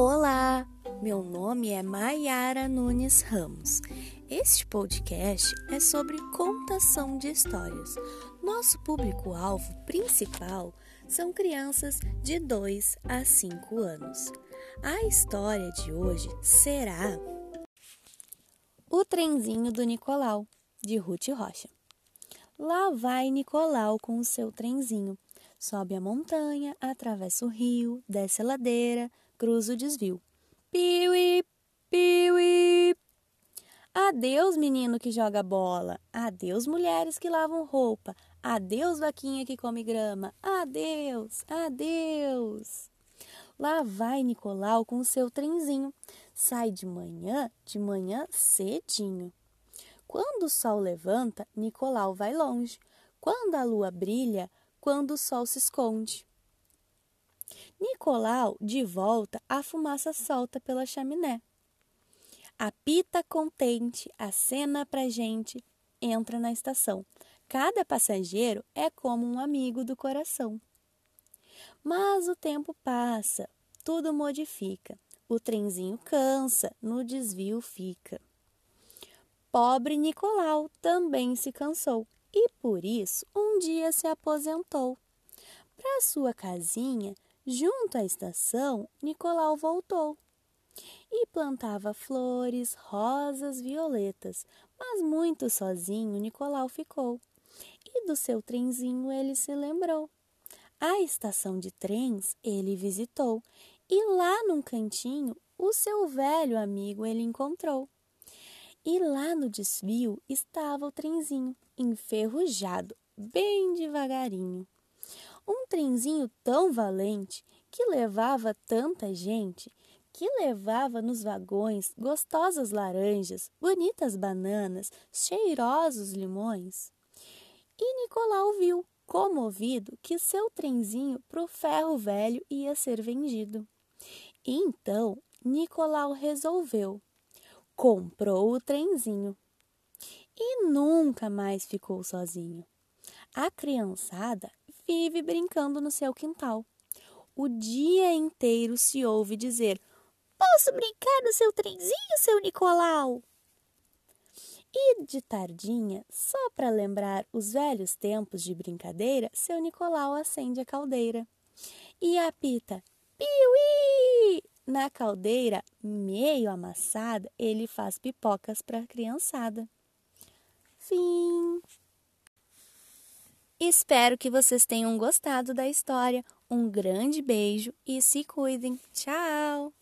Olá, meu nome é Maiara Nunes Ramos. Este podcast é sobre contação de histórias. Nosso público-alvo principal são crianças de 2 a 5 anos. A história de hoje será O Trenzinho do Nicolau, de Ruth Rocha. Lá vai Nicolau com o seu trenzinho. Sobe a montanha, atravessa o rio, desce a ladeira, cruza o desvio. Piuí, piuí. Adeus, menino que joga bola. Adeus, mulheres que lavam roupa. Adeus, vaquinha que come grama. Adeus, adeus. Lá vai Nicolau com o seu trenzinho. Sai de manhã, de manhã cedinho. Quando o sol levanta, Nicolau vai longe. Quando a lua brilha, quando o sol se esconde. Nicolau, de volta, a fumaça solta pela chaminé. Apita contente, acena pra gente, entra na estação. Cada passageiro é como um amigo do coração. Mas o tempo passa, tudo modifica. O trenzinho cansa, no desvio fica. Pobre Nicolau também se cansou e por isso um dia se aposentou. Para sua casinha, junto à estação, Nicolau voltou e plantava flores, rosas, violetas, mas muito sozinho Nicolau ficou. E do seu trenzinho ele se lembrou. A estação de trens ele visitou e lá num cantinho o seu velho amigo ele encontrou. E lá no desvio estava o trenzinho, enferrujado, bem devagarinho. Um trenzinho tão valente que levava tanta gente, que levava nos vagões gostosas laranjas, bonitas bananas, cheirosos limões. E Nicolau viu, comovido, que seu trenzinho pro ferro velho ia ser vendido. Então Nicolau resolveu comprou o trenzinho e nunca mais ficou sozinho. A criançada vive brincando no seu quintal. O dia inteiro se ouve dizer: Posso brincar no seu trenzinho, seu Nicolau? E de tardinha, só para lembrar os velhos tempos de brincadeira, seu Nicolau acende a caldeira e apita: Piuí! Na caldeira, meio amassada, ele faz pipocas para a criançada. Fim. Espero que vocês tenham gostado da história. Um grande beijo e se cuidem. Tchau!